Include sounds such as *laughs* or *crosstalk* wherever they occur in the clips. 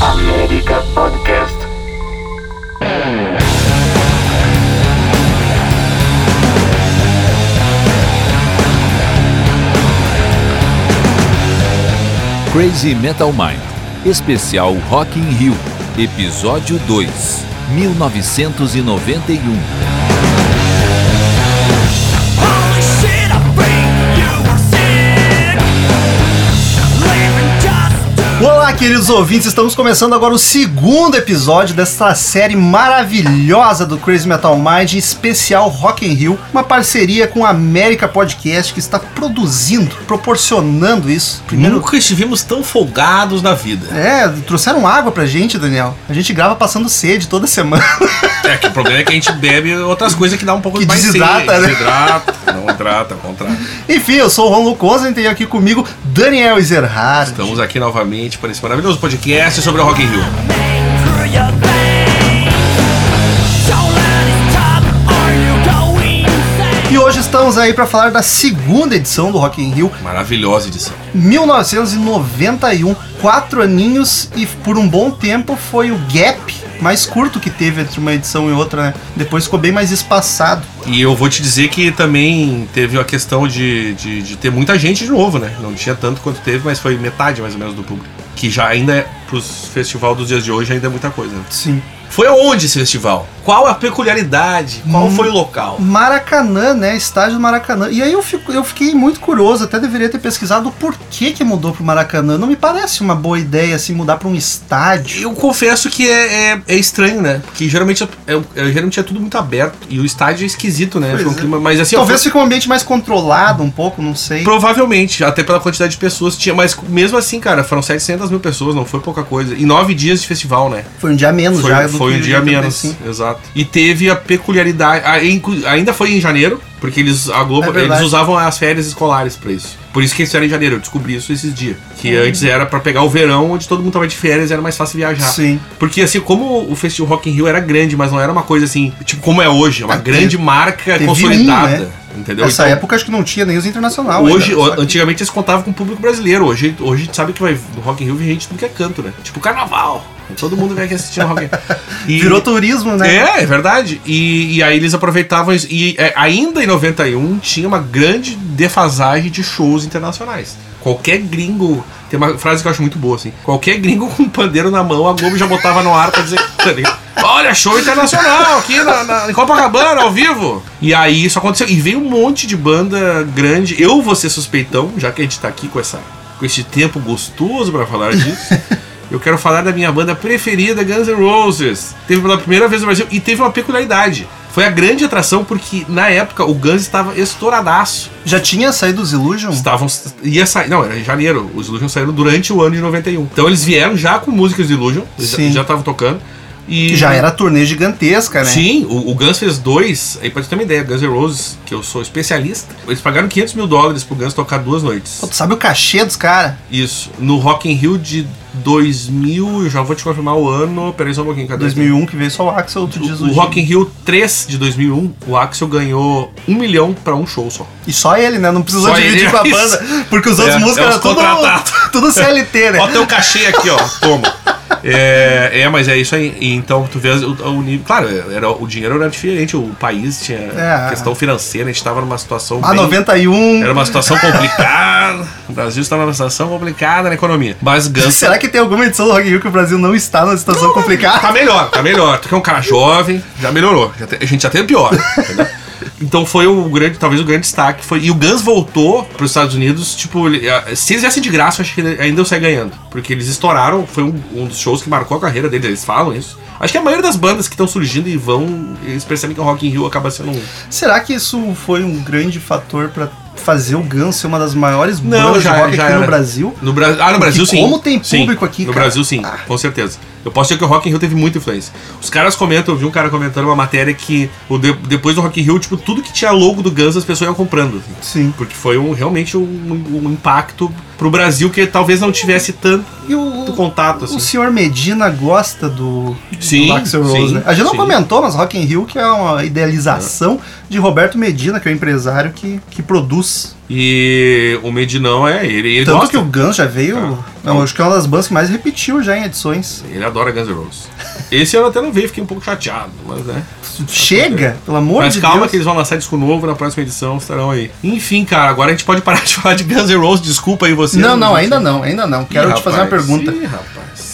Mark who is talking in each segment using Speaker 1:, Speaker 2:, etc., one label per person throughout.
Speaker 1: América Podcast.
Speaker 2: Crazy Metal Mind, especial Rock in Rio, episódio 2, 1991.
Speaker 3: Olá, queridos ouvintes, estamos começando agora o segundo episódio dessa série maravilhosa do Crazy Metal Mind, especial Rock in Rio, uma parceria com a América Podcast que está produzindo, proporcionando isso. Primeiro,
Speaker 4: Nunca estivemos tão folgados na vida.
Speaker 3: é, trouxeram água pra gente, Daniel. A gente grava passando sede toda semana. *laughs*
Speaker 4: É que o problema é que a gente bebe outras coisas que dá um pouco
Speaker 3: Que
Speaker 4: mais
Speaker 3: desidrata,
Speaker 4: sede.
Speaker 3: né?
Speaker 4: Desidrata, não hidrata, contrário.
Speaker 3: Enfim, eu sou o Ron Lucosa e tenho aqui comigo Daniel Ezerhard.
Speaker 4: Estamos aqui novamente para esse maravilhoso podcast sobre o Rock in Rio.
Speaker 3: E hoje estamos aí para falar da segunda edição do Rock in Rio,
Speaker 4: Maravilhosa edição.
Speaker 3: 1991, quatro aninhos e por um bom tempo foi o gap mais curto que teve entre uma edição e outra, né? Depois ficou bem mais espaçado.
Speaker 4: E eu vou te dizer que também teve a questão de, de, de ter muita gente de novo, né? Não tinha tanto quanto teve, mas foi metade mais ou menos do público. Que já ainda é, pros festival dos dias de hoje, ainda é muita coisa.
Speaker 3: Sim.
Speaker 4: Foi aonde esse festival? Qual a peculiaridade? Qual
Speaker 3: Hum.
Speaker 4: foi o local?
Speaker 3: Maracanã, né? Estádio do Maracanã. E aí eu, fico, eu fiquei muito curioso, até deveria ter pesquisado o porquê que mudou pro Maracanã. Não me parece uma boa ideia, assim, mudar pra um estádio.
Speaker 4: Eu confesso que é, é, é estranho, né? Porque geralmente é, é- é- geralmente é tudo muito aberto. E o estádio é esquisito, né?
Speaker 3: Pois
Speaker 4: um
Speaker 3: é.
Speaker 4: clima, mas assim, ó,
Speaker 3: Talvez
Speaker 4: foi-
Speaker 3: fique um ambiente mais controlado um pouco, não sei.
Speaker 4: provavelmente, até pela quantidade de pessoas que tinha. Mas mesmo assim, cara, foram 700 mil pessoas, não foi pouca coisa. E nove dias de festival, né?
Speaker 3: Foi um dia menos
Speaker 4: Foi,
Speaker 3: já. do
Speaker 4: foi um dia
Speaker 3: 85.
Speaker 4: menos, exato. E teve a peculiaridade. a- Ainda foi em janeiro, porque eles, a Globo,
Speaker 3: É
Speaker 4: eles usavam as férias escolares pra isso. Por isso que eles fizeram em janeiro, eu descobri isso esses dias. Que antes era pra pegar o verão, onde todo mundo tava de férias, era mais fácil viajar.
Speaker 3: Sim.
Speaker 4: Porque assim, como o Festival Rock in Rio era grande, mas não era uma coisa assim, tipo como é hoje, é uma
Speaker 3: É,
Speaker 4: grande
Speaker 3: teve-
Speaker 4: marca
Speaker 3: teve
Speaker 4: consolidada.
Speaker 3: um, né?
Speaker 4: Entendeu?
Speaker 3: Nessa
Speaker 4: Então,
Speaker 3: época acho que não tinha nem os internacional.
Speaker 4: Hoje,
Speaker 3: ainda,
Speaker 4: antigamente eles contavam com o público brasileiro. Hoje, hoje a gente sabe que vai no Rock in Rio vem gente tudo que é canto, né? Tipo carnaval. Todo mundo vem aqui assistindo Rock in Rio. *laughs*
Speaker 3: Virou turismo, né?
Speaker 4: É, é verdade. E, e aí eles aproveitavam isso. E é, ainda em 91 tinha uma grande defasagem de shows internacionais. Qualquer gringo. Tem uma frase que eu acho muito boa, assim. Qualquer gringo com um pandeiro na mão, a Globo já botava no ar pra dizer. *laughs* tá? Olha, show internacional aqui na, na, em Copacabana, ao vivo. E aí isso aconteceu. E veio um monte de banda grande. Eu vou ser suspeitão, já que a gente tá aqui com, essa, com esse tempo gostoso pra falar disso. *laughs* Eu quero falar da minha banda preferida, Guns N' Roses. Teve pela primeira vez no Brasil e teve uma peculiaridade. Foi a grande atração porque na época o Guns estava estouradaço.
Speaker 3: Já tinha saído os Illusion?
Speaker 4: Estavam ia sair, não, era em janeiro. Os Illusion saíram durante o ano de 91. Então eles vieram já com músicas de Illusion,
Speaker 3: Sim.
Speaker 4: já estavam tocando. E
Speaker 3: Já era turnê gigantesca, né?
Speaker 4: Sim, o, o Guns fez dois. Aí pode ter uma ideia, Guns N' Roses, que eu sou especialista. Eles pagaram 500 mil dólares pro Guns tocar duas noites.
Speaker 3: Pô, tu sabe o cachê dos caras?
Speaker 4: Isso. No Rock in Rio de 2000, eu já vou te confirmar o ano. Peraí só um pouquinho, cadê?
Speaker 3: 2001 que veio só o Axel, tu diz
Speaker 4: O, o Rock in Rio 3 de 2001, o Axel ganhou um milhão pra um show só.
Speaker 3: E só ele, né? Não precisou
Speaker 4: Só
Speaker 3: dividir
Speaker 4: ele,
Speaker 3: com a *laughs* banda. Porque os outros
Speaker 4: É,
Speaker 3: músicos
Speaker 4: é
Speaker 3: eram tudo, *laughs* tudo CLT, né?
Speaker 4: Ó, teu cachê aqui, ó. Toma. É, é, mas é isso aí. E então, tu vê o, o nível. Claro, era, o dinheiro era diferente, o país tinha
Speaker 3: É.
Speaker 4: questão financeira, a gente tava numa situação.
Speaker 3: A
Speaker 4: bem-
Speaker 3: 91.
Speaker 4: Era uma situação complicada. O Brasil estava numa situação complicada na economia. Mas Guns
Speaker 3: Será que tem alguma edição do Rock Rio que o Brasil não está numa situação complicada?
Speaker 4: Tá melhor, tá melhor. Tu que é um cara jovem, já melhorou. Já te- a gente já teve pior. entendeu? Então foi o grande, talvez o grande destaque. Foi, e o Guns voltou para os Estados Unidos, tipo, ele- se eles viessem de graça, eu acho que ainda eu sair ganhando. Porque eles estouraram, foi um, um dos shows que marcou a carreira deles, eles falam isso. Acho que a maioria das bandas que estão surgindo e vão, eles percebem que o Rock in Rio acaba sendo um.
Speaker 3: Será que isso foi um grande fator pra fazer o Guns ser uma das maiores
Speaker 4: Não,
Speaker 3: bandas
Speaker 4: já-
Speaker 3: de rock
Speaker 4: já
Speaker 3: aqui no
Speaker 4: era.
Speaker 3: Brasil?
Speaker 4: No Bra... Ah, no Brasil sim.
Speaker 3: como tem
Speaker 4: Sim.
Speaker 3: público aqui,
Speaker 4: No
Speaker 3: cara.
Speaker 4: Brasil sim,
Speaker 3: Ah.
Speaker 4: com certeza. Eu posso dizer que o Rock in Rio teve muita influência. Os caras comentam, eu vi um cara comentando uma matéria que o de- depois do Rock in Rio, tipo, tudo que tinha logo do Guns as pessoas iam comprando. assim.
Speaker 3: Sim.
Speaker 4: Porque foi um, realmente um, um impacto pro Brasil que talvez não tivesse tanto
Speaker 3: o,
Speaker 4: contato, assim.
Speaker 3: o senhor Medina gosta do,
Speaker 4: Sim,
Speaker 3: do Rose,
Speaker 4: sim,
Speaker 3: né? A gente não
Speaker 4: sim.
Speaker 3: comentou, mas Rock in Rio, que é uma idealização de Roberto Medina, que é o empresário que, que produz.
Speaker 4: E o Medinão é ele. Ele
Speaker 3: Tanto
Speaker 4: gosta.
Speaker 3: que o Guns já veio. não, acho que é uma das bandas que mais repetiu já em edições.
Speaker 4: Ele adora Guns N' Roses. Esse ano até não veio, fiquei um pouco chateado, mas né.
Speaker 3: Chega, pelo amor
Speaker 4: Mas
Speaker 3: de
Speaker 4: calma
Speaker 3: Deus.
Speaker 4: que eles vão lançar disco novo na próxima edição, estarão aí. Enfim, cara, agora a gente pode parar de *laughs* falar de Guns N' Roses, desculpa aí você.
Speaker 3: Não, não, ainda não, ainda não. Quero
Speaker 4: Ih,
Speaker 3: te fazer uma
Speaker 4: rapaz,
Speaker 3: pergunta.
Speaker 4: Ih, rapaz.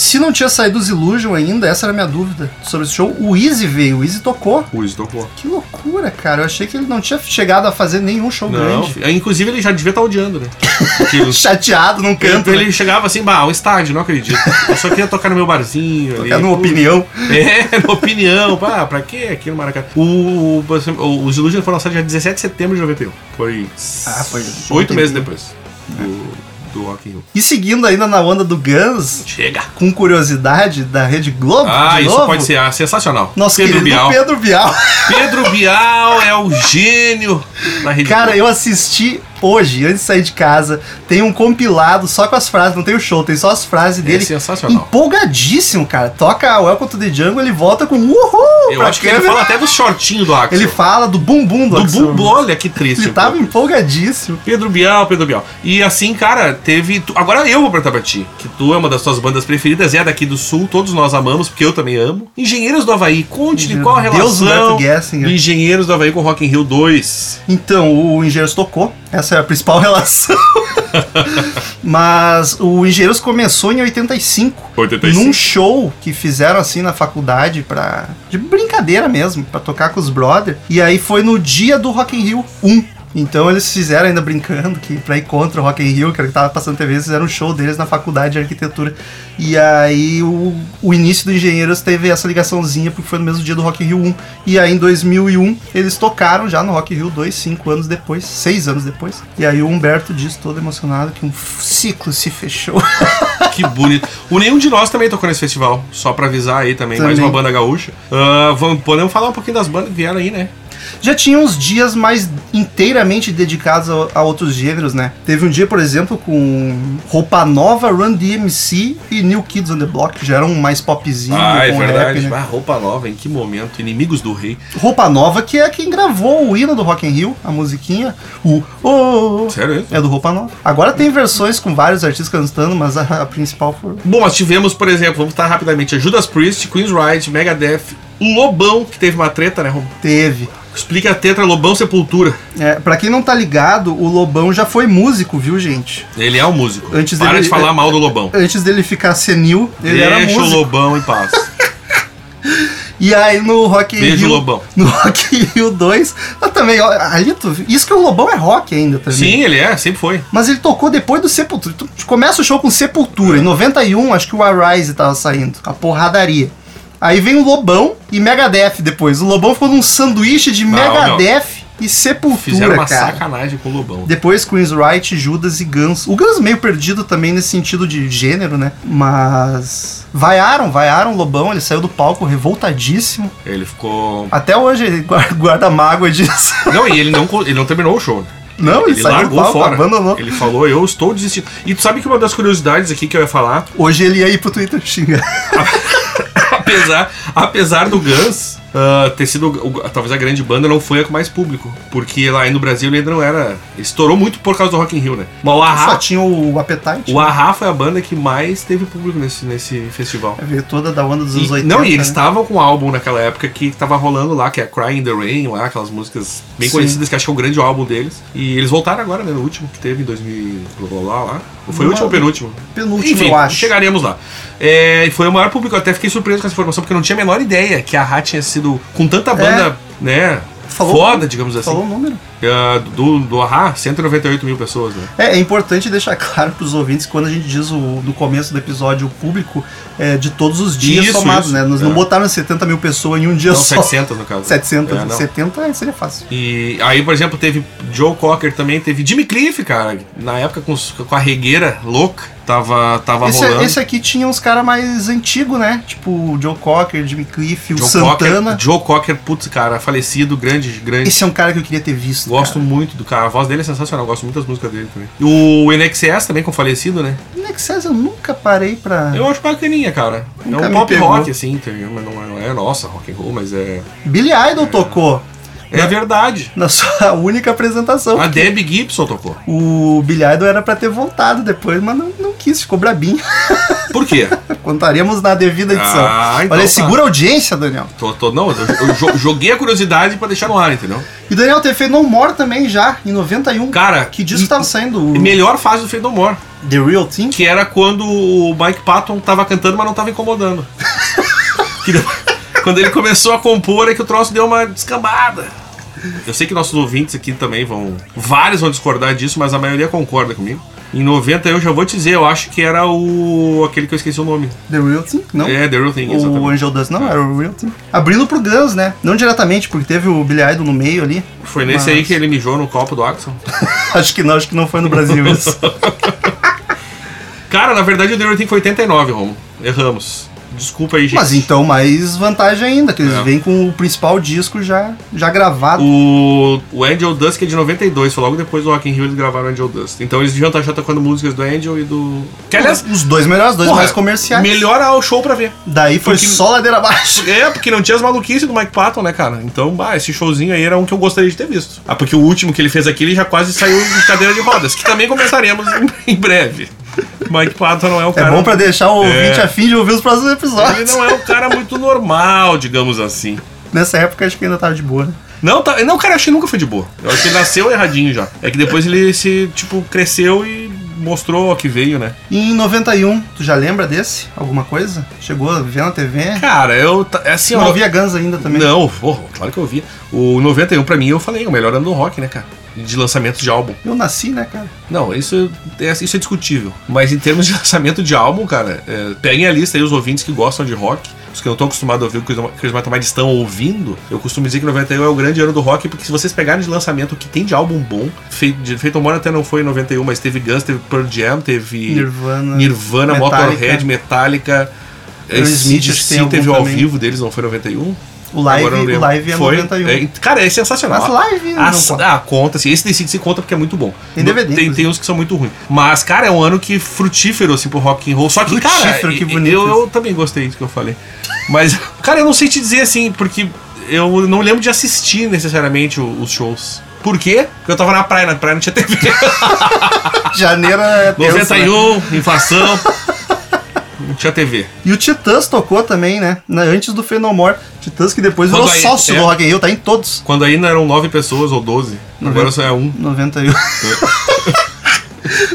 Speaker 3: Se não tinha saído os Illusion ainda, essa era a minha dúvida sobre esse show. O Easy veio, o Easy tocou.
Speaker 4: O Wiz tocou.
Speaker 3: Que loucura, cara. Eu achei que ele não tinha chegado a fazer nenhum show
Speaker 4: Não,
Speaker 3: grande.
Speaker 4: inclusive ele já devia estar odiando, né? *laughs* Porque
Speaker 3: Chateado num canto.
Speaker 4: ele,
Speaker 3: né?
Speaker 4: ele chegava assim, bah, um estádio, não acredito. Eu só queria tocar no meu barzinho. ali.
Speaker 3: Tocar numa opinião. *laughs*
Speaker 4: É, na opinião. Pá, pra quê aqui no Maracanã? O, o, os Illusion foram lançados dia 17 de setembro de 91. Foi.
Speaker 3: Ah, foi
Speaker 4: Oito meses depois do, do Rock in Rio.
Speaker 3: E seguindo ainda na onda do Guns,
Speaker 4: Chega!
Speaker 3: com curiosidade da Rede Globo.
Speaker 4: Ah, isso
Speaker 3: novo,
Speaker 4: pode ser ah, sensacional.
Speaker 3: Nosso
Speaker 4: Pedro
Speaker 3: querido
Speaker 4: Bial.
Speaker 3: Pedro Bial.
Speaker 4: Pedro Bial é o gênio da rede.
Speaker 3: Cara, eu assisti hoje, antes de sair de casa. Tem um compilado só com as frases, não tem o show, tem só as frases dele.
Speaker 4: É sensacional.
Speaker 3: Empolgadíssimo, cara. Toca Welcome to the Jungle, ele volta com uhul!
Speaker 4: Eu acho que ele fala até do shortinho do Axel.
Speaker 3: Ele fala do bumbum do,
Speaker 4: do
Speaker 3: Axl
Speaker 4: Bumbo, olha que triste.
Speaker 3: Ele tava empolgadíssimo.
Speaker 4: Pedro Bial, Pedro Bial. E assim, cara, teve. Agora eu vou perguntar pra ti, que tu é uma das tuas bandas preferidas, é daqui do Sul, todos nós amamos, porque eu também amo. Engenheiros do Havaí, conte-me qual a
Speaker 3: Deus,
Speaker 4: relação
Speaker 3: Gessinger.
Speaker 4: do Engenheiros do Havaí com Rock in Rio 2.
Speaker 3: Então, o Engenheiros tocou. Essa é a principal *laughs* relação. Mas o Engenheiros começou em 85.
Speaker 4: 85.
Speaker 3: Num show que fizeram assim na faculdade pra. de brincadeira mesmo, pra tocar com os brother. E aí foi no dia do Rock in Rio 1. Então eles fizeram ainda brincando que pra ir contra o Rock in Rio, que era que tava passando TV, eles fizeram um show deles na faculdade de arquitetura. E aí o, o início do Engenheiros teve essa ligaçãozinha, porque foi no mesmo dia do Rock in Rio 1. E aí em 2001 eles tocaram já no Rock in Rio 2, cinco anos depois, seis anos depois. E aí o Humberto disse todo emocionado que um ciclo se fechou. *laughs*
Speaker 4: Que bonito. O nenhum de nós também tocou nesse festival, só pra avisar aí também, mais
Speaker 3: Também.
Speaker 4: uma banda gaúcha. Ah, vamos, podemos falar um pouquinho das bandas que vieram aí, né?
Speaker 3: Já tinha uns dias mais inteiramente dedicados a, a outros gêneros, né? Teve um dia, por exemplo, com Roupa Nova, Run DMC e New Kids on the Block, que já eram mais popzinho
Speaker 4: Ah, é
Speaker 3: com
Speaker 4: verdade.
Speaker 3: rap, né?
Speaker 4: Ah, roupa nova, em que momento? Inimigos do Rei.
Speaker 3: Roupa Nova, que é quem gravou o hino do Rock in Rio, a musiquinha, o oh,
Speaker 4: Sério isso?
Speaker 3: é do Roupa Nova. Agora tem versões com vários artistas cantando, mas a, a principal foi
Speaker 4: Bom, nós tivemos, por exemplo, vamos estar rapidamente, a Judas Priest, Queen's Ride, Megadeth, Lobão, que teve uma treta, né, Rom?
Speaker 3: teve.
Speaker 4: Explica a treta Lobão Sepultura.
Speaker 3: É, pra quem não tá ligado, o Lobão já foi músico, viu, gente?
Speaker 4: Ele é um músico.
Speaker 3: Antes
Speaker 4: Para
Speaker 3: dele-
Speaker 4: de falar mal do Lobão.
Speaker 3: Antes dele ficar senil, ele era
Speaker 4: Deixa o
Speaker 3: músico.
Speaker 4: Lobão em paz. *laughs*
Speaker 3: E aí no Rock
Speaker 4: Beijo,
Speaker 3: Rio.
Speaker 4: Lobão.
Speaker 3: No Rock Rio 2. Mas também, ó, ali tu, isso que o Lobão é rock ainda também.
Speaker 4: Sim, ele é, sempre foi.
Speaker 3: Mas ele tocou depois do Sepultura. Tu começa o show com Sepultura. Em 91, acho que o Arise tava saindo. A porradaria. Aí vem o Lobão e Megadeth depois. O Lobão ficou num sanduíche de
Speaker 4: Não,
Speaker 3: Megadeth e Sepultura,
Speaker 4: Fizeram uma
Speaker 3: cara.
Speaker 4: sacanagem com o Lobão.
Speaker 3: Depois Queen's Right, Judas e Guns. O Guns meio perdido também nesse sentido de gênero, né? Mas. Vaiaram, vaiaram o Lobão, ele saiu do palco revoltadíssimo.
Speaker 4: Ele ficou.
Speaker 3: Até hoje ele guarda, mágoa disso. *laughs*
Speaker 4: Não, e ele não, ele não terminou o show. né?
Speaker 3: Não, ele,
Speaker 4: Ele largou
Speaker 3: palco,
Speaker 4: fora.
Speaker 3: abandonou.
Speaker 4: Ele falou, eu estou desistindo. E tu sabe que uma das curiosidades aqui que eu ia falar,
Speaker 3: Hoje ele ia ir pro Twitter xingar. *laughs*
Speaker 4: apesar, apesar do Guns ah, ter sido o- talvez a grande banda, não foi a com mais público. Porque lá no Brasil ele ainda não era. Ele estourou muito por causa do Rock in Rio, né? Mas o
Speaker 3: Só
Speaker 4: Ahá,
Speaker 3: tinha o Appetite.
Speaker 4: o Ahá foi a banda que mais teve público nesse, nesse festival.
Speaker 3: Vai ver toda da onda dos anos 80.
Speaker 4: não, e eles
Speaker 3: né?
Speaker 4: estavam com um álbum naquela época que tava rolando lá, que é Cry in the Rain, lá, aquelas músicas bem
Speaker 3: Sim.
Speaker 4: conhecidas, que acho que é o grande álbum deles. E eles voltaram agora, né, no último que teve em 2000, blá, blá, blá, lá. Ou foi o último ou penúltimo?
Speaker 3: penúltimo,
Speaker 4: Enfim,
Speaker 3: eu acho.
Speaker 4: chegaremos lá. É, e foi o maior público, eu até fiquei surpreso com essa informação, porque eu não tinha a menor ideia que a Hat tinha sido, com tanta banda, né,
Speaker 3: Falou-
Speaker 4: foda, digamos assim.
Speaker 3: Falou o número.
Speaker 4: Ah, do, do Ahá, 198 mil pessoas, né?
Speaker 3: É, é importante deixar claro pros ouvintes que quando a gente diz o, no começo do episódio o público, é de todos os dias
Speaker 4: Isso,
Speaker 3: somados,
Speaker 4: isso.
Speaker 3: né? Nós
Speaker 4: É.
Speaker 3: não botaram 70 mil pessoas em um dia
Speaker 4: Não,
Speaker 3: só.
Speaker 4: 700 no caso.
Speaker 3: 700,
Speaker 4: É, não.
Speaker 3: 70 seria fácil.
Speaker 4: E aí, por exemplo, teve Joe Cocker também, teve Jimmy Cliff, cara. Na época com, os- com a regueira louca, tava, tava
Speaker 3: Esse,
Speaker 4: rolando.
Speaker 3: esse aqui tinha uns caras mais antigos, né? Tipo o Joe Cocker, Jimmy Cliff, o
Speaker 4: Joe
Speaker 3: Santana.
Speaker 4: Cocker, Joe Cocker, putz, cara, falecido, grande, grande.
Speaker 3: Esse é um cara que eu queria ter visto.
Speaker 4: Gosto
Speaker 3: cara.
Speaker 4: muito do cara, a voz dele é sensacional, gosto muito das músicas dele também. E o NXS também, com falecido, né?
Speaker 3: Nexus eu nunca parei pra.
Speaker 4: Eu acho bacaninha, cara.
Speaker 3: Nunca
Speaker 4: é um pop
Speaker 3: pegou.
Speaker 4: rock, assim, entendeu? Mas não é, não é nossa rock and roll, mas é.
Speaker 3: Billy Idol tocou.
Speaker 4: É verdade.
Speaker 3: Na sua *laughs* única apresentação.
Speaker 4: A Debbie Gibson tocou.
Speaker 3: O Billy Idol era pra ter voltado depois, mas não, não quis, ficou brabinho. *laughs*
Speaker 4: Por quê? *laughs*
Speaker 3: Contaremos na devida edição.
Speaker 4: Ah, então
Speaker 3: Olha,
Speaker 4: tá.
Speaker 3: segura a audiência, Daniel.
Speaker 4: Tô, tô- não, eu, eu jo- joguei a curiosidade pra deixar no ar, entendeu?
Speaker 3: E Daniel teve No More também já, em 91.
Speaker 4: Cara,
Speaker 3: que disco
Speaker 4: e-
Speaker 3: tava saindo? O
Speaker 4: Melhor fase do Fade No More.
Speaker 3: The Real Thing?
Speaker 4: Que era quando o Mike Patton tava cantando, mas não tava incomodando. Que quando ele começou a compor é que o troço deu uma descambada. Eu sei que nossos ouvintes aqui também vão. Vários vão discordar disso, mas a maioria concorda comigo. Em 90 eu já vou te dizer, eu acho que era o. aquele que eu esqueci o nome.
Speaker 3: The Real Thing? Não?
Speaker 4: É, The Real Thing,
Speaker 3: O
Speaker 4: exatamente.
Speaker 3: Angel Dust não, era o Real Thing. Abrindo pro Guns, né? Não diretamente, porque teve o Billy Idol no meio ali.
Speaker 4: Foi nesse
Speaker 3: Mas-
Speaker 4: aí que ele mijou no copo do Axel. *laughs*
Speaker 3: acho que não, acho que não foi no Brasil isso. *laughs*
Speaker 4: Cara, na verdade o The Real Thing foi 89, Romo. Erramos. Desculpa aí, gente.
Speaker 3: Mas então, mais vantagem ainda, que eles
Speaker 4: É.
Speaker 3: vêm com o principal disco já, já gravado.
Speaker 4: O, o Angel Dust, que é de 92, foi logo depois do Rock in Rio eles gravaram o Angel Dust. Então eles deviam estar já tocando músicas do Angel e do. Que aliás,
Speaker 3: Os dois melhores, dois
Speaker 4: porra,
Speaker 3: mais comerciais.
Speaker 4: Melhor ao show pra ver.
Speaker 3: Daí foi
Speaker 4: Porque-
Speaker 3: só ladeira abaixo.
Speaker 4: É, porque não tinha as maluquices do Mike Patton, né, cara? Então, bah, esse showzinho aí era um que eu gostaria de ter visto. Ah, porque o último que ele fez aqui, ele já quase saiu de cadeira de rodas, que também começaremos em, *laughs* em breve. Mike Patton não é o
Speaker 3: É
Speaker 4: cara.
Speaker 3: bom pra deixar o ouvinte
Speaker 4: É.
Speaker 3: a fim de ouvir os próximos
Speaker 4: Ele
Speaker 3: episódios.
Speaker 4: não é um cara muito normal, digamos assim.
Speaker 3: Nessa época acho que ainda tava de boa, né?
Speaker 4: Não, tá, não, cara, eu acho que nunca foi de boa. Eu acho que ele nasceu erradinho já. É que depois ele se, tipo, cresceu e mostrou o que veio, né?
Speaker 3: E em 91, tu já lembra desse? Alguma coisa? Chegou a ver na TV?
Speaker 4: Cara, eu. é Assim,
Speaker 3: Eu não
Speaker 4: ó,
Speaker 3: via Guns ainda também.
Speaker 4: Não, porra, claro que eu vi. O 91 pra mim eu falei, o melhor ano do rock, né, cara? De lançamento de álbum.
Speaker 3: Eu nasci, né, cara?
Speaker 4: Não, isso é, isso é discutível. Mas em termos de *laughs* lançamento de álbum, cara, é, peguem a lista aí os ouvintes que gostam de rock. Os que não estão acostumados a ouvir o que Metal Mind estão ouvindo, eu costumo dizer que 91 é o grande ano do rock, porque se vocês pegarem de lançamento o que tem de álbum bom, feito, de Feito até não foi em 91, mas teve Guns, teve Pearl Jam, teve
Speaker 3: Nirvana,
Speaker 4: Nirvana
Speaker 3: Metallica.
Speaker 4: Motorhead, Metallica.
Speaker 3: Aerosmith, tem algum
Speaker 4: teve o ao
Speaker 3: também.
Speaker 4: vivo deles, não foi em 91?
Speaker 3: O live, o live é
Speaker 4: Foi.
Speaker 3: 91.
Speaker 4: É, cara, é sensacional.
Speaker 3: Mas live não
Speaker 4: As-
Speaker 3: conta.
Speaker 4: Ah, conta, sim. Esse decide se conta porque é muito bom.
Speaker 3: Tem DVD,
Speaker 4: Tem, tem uns que são muito ruins. Mas, cara, é um ano que frutífero, assim, pro rock and roll. Só que, cara,
Speaker 3: Frutífero, que
Speaker 4: eu-
Speaker 3: bonito
Speaker 4: eu, eu também gostei do que eu falei. Mas, *laughs* cara, eu não sei te dizer, assim, porque eu não lembro de assistir necessariamente os shows. Por quê? Porque eu tava na praia, na praia não tinha TV. *laughs*
Speaker 3: Janeiro é *laughs* tenso, né?
Speaker 4: 91, inflação. Não tinha TV.
Speaker 3: E o Titãs tocou também, né? Antes do Fenomore. Titãs que depois
Speaker 4: Quando
Speaker 3: virou
Speaker 4: aí-
Speaker 3: sócio
Speaker 4: é.
Speaker 3: do Rock in Rio, tá em todos.
Speaker 4: Quando ainda eram nove pessoas ou 12. Agora só é um.
Speaker 3: 91.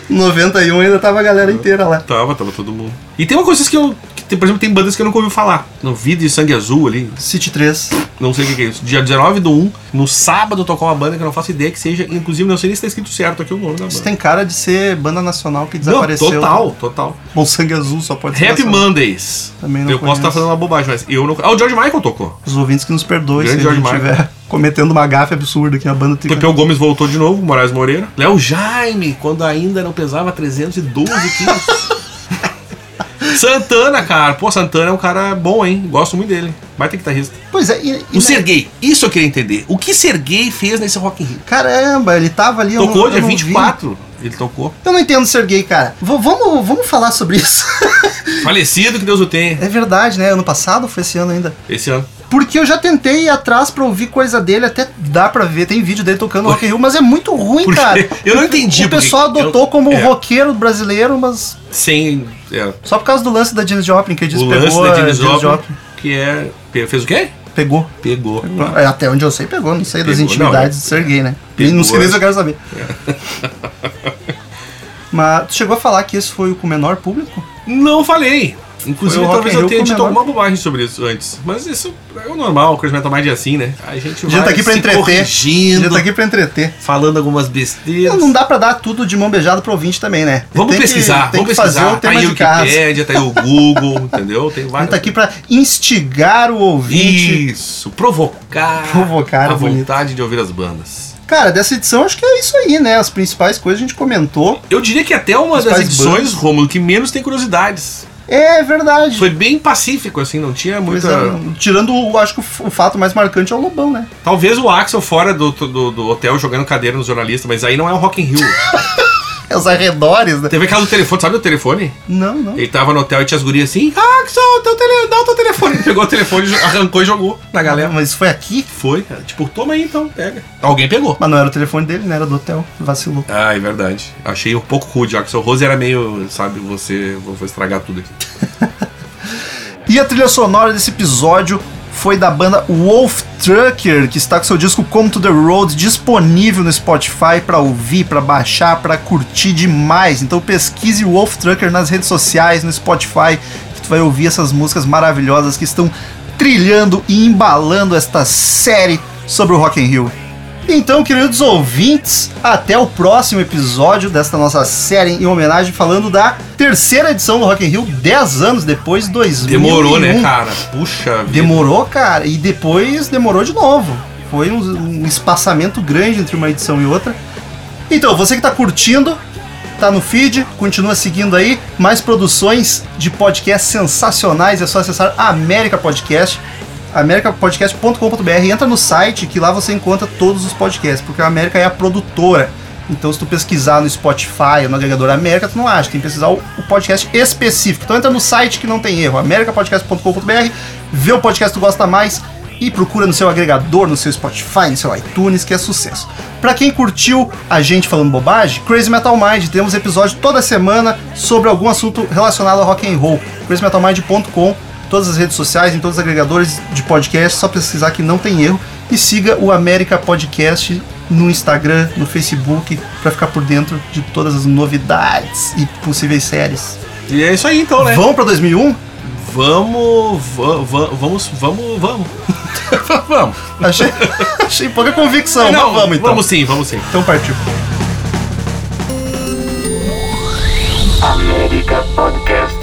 Speaker 3: 91 *laughs* ainda tava a galera inteira lá.
Speaker 4: Tava, tava todo mundo. E tem uma coisa que eu. Tem, por exemplo, tem bandas que eu nunca ouvi falar. No Vida e Sangue Azul ali,
Speaker 3: City 3.
Speaker 4: não sei o que, que é isso. Dia 19 do 1, no sábado tocou uma banda que eu não faço ideia que seja. Inclusive, não sei nem se tá escrito certo aqui o nome da
Speaker 3: Isso
Speaker 4: banda.
Speaker 3: tem cara de ser banda nacional que
Speaker 4: Não,
Speaker 3: desapareceu.
Speaker 4: total, total.
Speaker 3: Bom, Sangue Azul só pode ser
Speaker 4: Happy
Speaker 3: nacional.
Speaker 4: Mondays.
Speaker 3: Também não
Speaker 4: eu posso estar
Speaker 3: conheço.
Speaker 4: falando uma bobagem, mas eu não. Ah, o George Michael tocou.
Speaker 3: Os ouvintes que nos perdoem se
Speaker 4: Grande
Speaker 3: a gente
Speaker 4: George
Speaker 3: estiver *laughs* cometendo uma gafe absurda aqui na banda.
Speaker 4: Pepeu Gomes voltou de novo, Moraes Moreira. Léo Jaime, quando ainda não pesava 312 quilos. *laughs* Santana, cara. Pô, Santana é um cara bom, hein? Gosto muito dele. Vai ter guitarrista.
Speaker 3: Pois é, e, e
Speaker 4: O Ser Gay. Isso eu queria entender. O que Ser Gay fez nesse Rock in Rio?
Speaker 3: Caramba, ele tava ali. eu
Speaker 4: Tocou
Speaker 3: eu
Speaker 4: dia
Speaker 3: não vi.
Speaker 4: 24. Ele tocou.
Speaker 3: Eu não entendo ser gay, cara. V- vamos, vamos falar sobre isso. *laughs*
Speaker 4: Falecido, que Deus o tenha.
Speaker 3: é verdade, né? Ano passado, foi esse ano ainda.
Speaker 4: Esse ano.
Speaker 3: Porque eu já tentei ir atrás pra ouvir coisa dele, até dá pra ver, tem vídeo dele tocando Rock in Rio, mas é muito ruim,
Speaker 4: Por quê?
Speaker 3: cara.
Speaker 4: Eu não entendi
Speaker 3: O
Speaker 4: porque-
Speaker 3: pessoal adotou
Speaker 4: eu-
Speaker 3: como
Speaker 4: é.
Speaker 3: roqueiro brasileiro, mas
Speaker 4: Sem. É,
Speaker 3: só por causa do lance da Janis Joplin, que ele disse
Speaker 4: o
Speaker 3: que
Speaker 4: lance
Speaker 3: pegou
Speaker 4: da
Speaker 3: a
Speaker 4: Janis
Speaker 3: Janis
Speaker 4: Joplin, que é. Fez o quê?
Speaker 3: Pegou.
Speaker 4: Pegou.
Speaker 3: É, Até onde eu sei, pegou. Não sei das
Speaker 4: Pegou,
Speaker 3: intimidades de ser gay, né?
Speaker 4: Pegou,
Speaker 3: Não sei nem se eu quero saber. *laughs* Mas tu chegou a falar que esse foi o com menor público?
Speaker 4: Não falei. Inclusive,
Speaker 3: o
Speaker 4: talvez eu tenha dito alguma bobagem sobre isso antes. Mas isso é o normal, o Chris Metal Mind é assim, né? A gente
Speaker 3: A gente tá aqui pra
Speaker 4: se
Speaker 3: entreter. A
Speaker 4: corrigindo,
Speaker 3: gente tá aqui pra entreter.
Speaker 4: falando algumas besteiras.
Speaker 3: Não, não dá pra dar tudo de mão beijada pro ouvinte também, né?
Speaker 4: Vamos
Speaker 3: Tem que-
Speaker 4: pesquisar,
Speaker 3: tem
Speaker 4: vamos
Speaker 3: que fazer
Speaker 4: pesquisar.
Speaker 3: o
Speaker 4: Tá
Speaker 3: tema
Speaker 4: aí o
Speaker 3: casa.
Speaker 4: Wikipedia, tá aí o Google, *laughs* entendeu? Tem
Speaker 3: A gente
Speaker 4: vários.
Speaker 3: tá aqui pra instigar o ouvinte.
Speaker 4: Isso, provocar,
Speaker 3: Provocar,
Speaker 4: a
Speaker 3: bonito.
Speaker 4: vontade de ouvir as bandas.
Speaker 3: Cara, dessa edição acho que é isso aí, né? As principais coisas a gente comentou.
Speaker 4: Eu diria que até uma das edições,
Speaker 3: bandas.
Speaker 4: Rômulo, que menos tem curiosidades.
Speaker 3: É verdade.
Speaker 4: Foi bem pacífico, assim, não tinha muita.
Speaker 3: é, tirando, o, acho que o fato mais marcante é o Lobão, né?
Speaker 4: Talvez o Axel fora do, do, do hotel jogando cadeira nos jornalistas, mas aí não é o Rock in Rio. *laughs*
Speaker 3: Os arredores, né?
Speaker 4: Teve aquela do telefone, sabe o telefone?
Speaker 3: Não, não.
Speaker 4: Ele tava no hotel e tinha as gurias assim, ah, que o teu tele... dá o teu telefone. Ele *laughs* pegou o telefone, arrancou e jogou na galera.
Speaker 3: Mas foi aqui?
Speaker 4: Foi, cara. Tipo, toma aí então, pega. Alguém pegou.
Speaker 3: Mas não era o telefone dele, né? Era do hotel. Vacilou.
Speaker 4: Ah, é verdade. Achei um pouco rude, Axel Rose era meio, sabe, você, vou estragar tudo aqui. *laughs*
Speaker 3: E a trilha sonora desse episódio foi da banda Wolf Trucker, que está com seu disco Come to the Road disponível no Spotify para ouvir, para baixar, para curtir demais. Então pesquise Wolf Trucker nas redes sociais, no Spotify, que tu vai ouvir essas músicas maravilhosas que estão trilhando e embalando esta série sobre o Rock in Rio. Então, queridos ouvintes, até o próximo episódio desta nossa série em homenagem falando da terceira edição do Rock in Rio, 10 anos depois, 2001.
Speaker 4: Demorou, né, cara? Puxa vida.
Speaker 3: Demorou, cara, e depois demorou de novo. Foi um, um espaçamento grande entre uma edição e outra. Então, você que tá curtindo, tá no feed, continua seguindo aí. Mais produções de podcasts sensacionais, é só acessar a América Podcast, americapodcast.com.br. Entra no site que lá você encontra todos os podcasts, porque a América é a produtora. Então, se tu pesquisar no Spotify no agregador América, tu não acha, tem que pesquisar o, podcast específico. Então, entra no site que não tem erro, americapodcast.com.br, vê o podcast que tu gosta mais e procura no seu agregador, no seu Spotify, no seu iTunes, que é sucesso. Pra quem curtiu a gente falando bobagem, Crazy Metal Mind, temos episódio toda semana sobre algum assunto relacionado ao rock and roll. crazymetalmind.com, todas as redes sociais, em todos os agregadores de podcast, só pesquisar que não tem erro e siga o América Podcast no Instagram, no Facebook, pra ficar por dentro de todas as novidades e possíveis séries.
Speaker 4: E é isso aí então, né?
Speaker 3: Vamos pra 2001?
Speaker 4: Vamos, va- va- vamos, vamos, vamos. *laughs* vamos.
Speaker 3: Achei, achei pouca convicção,
Speaker 4: Não,
Speaker 3: mas vamos então.
Speaker 4: Vamos sim, vamos sim.
Speaker 3: Então partiu.
Speaker 1: América Podcast.